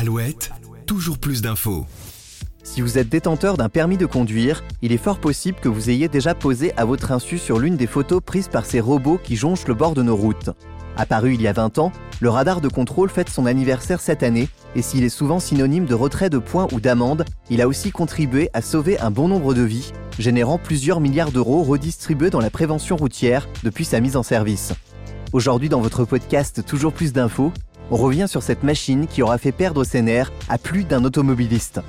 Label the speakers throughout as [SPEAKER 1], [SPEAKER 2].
[SPEAKER 1] Alouette, toujours plus d'infos.
[SPEAKER 2] Si vous êtes détenteur d'un permis de conduire, il est fort possible que vous ayez déjà posé à votre insu sur l'une des photos prises par ces robots qui jonchent le bord de nos routes. Apparu il y a 20 ans, le radar de contrôle fête son anniversaire cette année, et s'il est souvent synonyme de retrait de points ou d'amendes, il a aussi contribué à sauver un bon nombre de vies, générant plusieurs milliards d'euros redistribués dans la prévention routière depuis sa mise en service. Aujourd'hui dans votre podcast Toujours plus d'infos, on revient sur cette machine qui aura fait perdre ses nerfs à plus d'un automobiliste.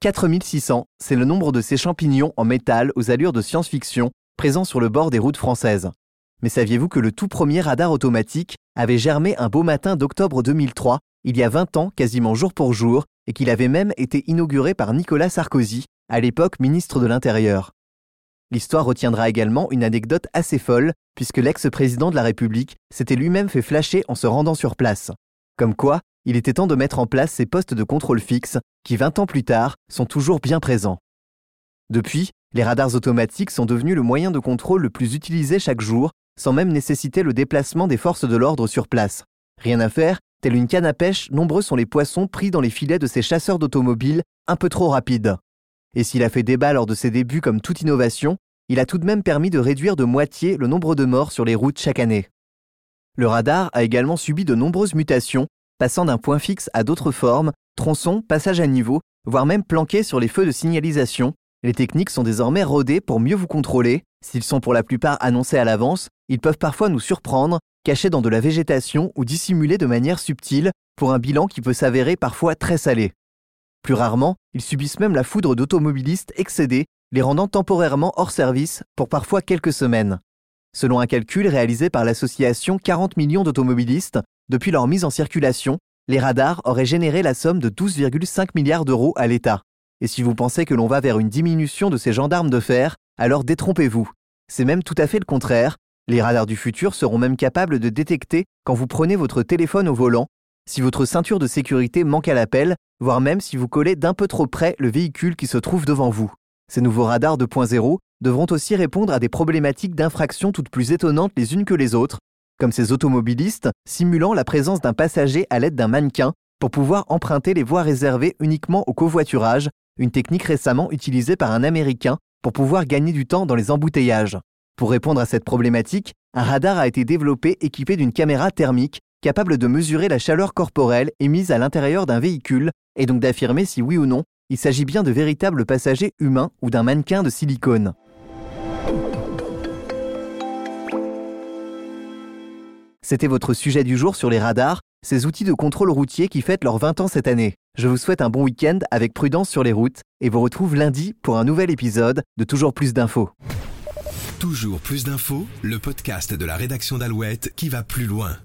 [SPEAKER 2] 4600, c'est le nombre de ces champignons en métal aux allures de science-fiction présents sur le bord des routes françaises. Mais saviez-vous que le tout premier radar automatique avait germé un beau matin d'octobre 2003, il y a 20 ans quasiment jour pour jour, et qu'il avait même été inauguré par Nicolas Sarkozy, à l'époque ministre de l'Intérieur? L'histoire retiendra également une anecdote assez folle, puisque l'ex-président de la République s'était lui-même fait flasher en se rendant sur place. Comme quoi, il était temps de mettre en place ces postes de contrôle fixe, qui 20 ans plus tard sont toujours bien présents. Depuis, les radars automatiques sont devenus le moyen de contrôle le plus utilisé chaque jour, sans même nécessiter le déplacement des forces de l'ordre sur place. Rien à faire, tel une canne à pêche, nombreux sont les poissons pris dans les filets de ces chasseurs d'automobiles un peu trop rapides. Et s'il a fait débat lors de ses débuts comme toute innovation, il a tout de même permis de réduire de moitié le nombre de morts sur les routes chaque année. Le radar a également subi de nombreuses mutations, passant d'un point fixe à d'autres formes, tronçons, passage à niveau, voire même planqués sur les feux de signalisation. Les techniques sont désormais rodées pour mieux vous contrôler. S'ils sont pour la plupart annoncés à l'avance, ils peuvent parfois nous surprendre, cachés dans de la végétation ou dissimulés de manière subtile, pour un bilan qui peut s'avérer parfois très salé. Plus rarement, ils subissent même la foudre d'automobilistes excédés, les rendant temporairement hors service pour parfois quelques semaines. Selon un calcul réalisé par l'association 40 millions d'automobilistes, depuis leur mise en circulation, les radars auraient généré la somme de 12,5 milliards d'euros à l'État. Et si vous pensez que l'on va vers une diminution de ces gendarmes de fer, alors détrompez-vous. C'est même tout à fait le contraire. Les radars du futur seront même capables de détecter quand vous prenez votre téléphone au volant, si votre ceinture de sécurité manque à l'appel, voire même si vous collez d'un peu trop près le véhicule qui se trouve devant vous. Ces nouveaux radars 2.0 devront aussi répondre à des problématiques d'infraction toutes plus étonnantes les unes que les autres, comme ces automobilistes simulant la présence d'un passager à l'aide d'un mannequin pour pouvoir emprunter les voies réservées uniquement au covoiturage, une technique récemment utilisée par un Américain pour pouvoir gagner du temps dans les embouteillages. Pour répondre à cette problématique, un radar a été développé équipé d'une caméra thermique capable de mesurer la chaleur corporelle émise à l'intérieur d'un véhicule et donc d'affirmer si oui ou non il s'agit bien de véritables passagers humains ou d'un mannequin de silicone. C'était votre sujet du jour sur les radars, ces outils de contrôle routier qui fêtent leurs 20 ans cette année. Je vous souhaite un bon week-end avec prudence sur les routes et vous retrouve lundi pour un nouvel épisode de Toujours plus d'infos.
[SPEAKER 1] Toujours plus d'infos, le podcast de la rédaction d'Alouette qui va plus loin.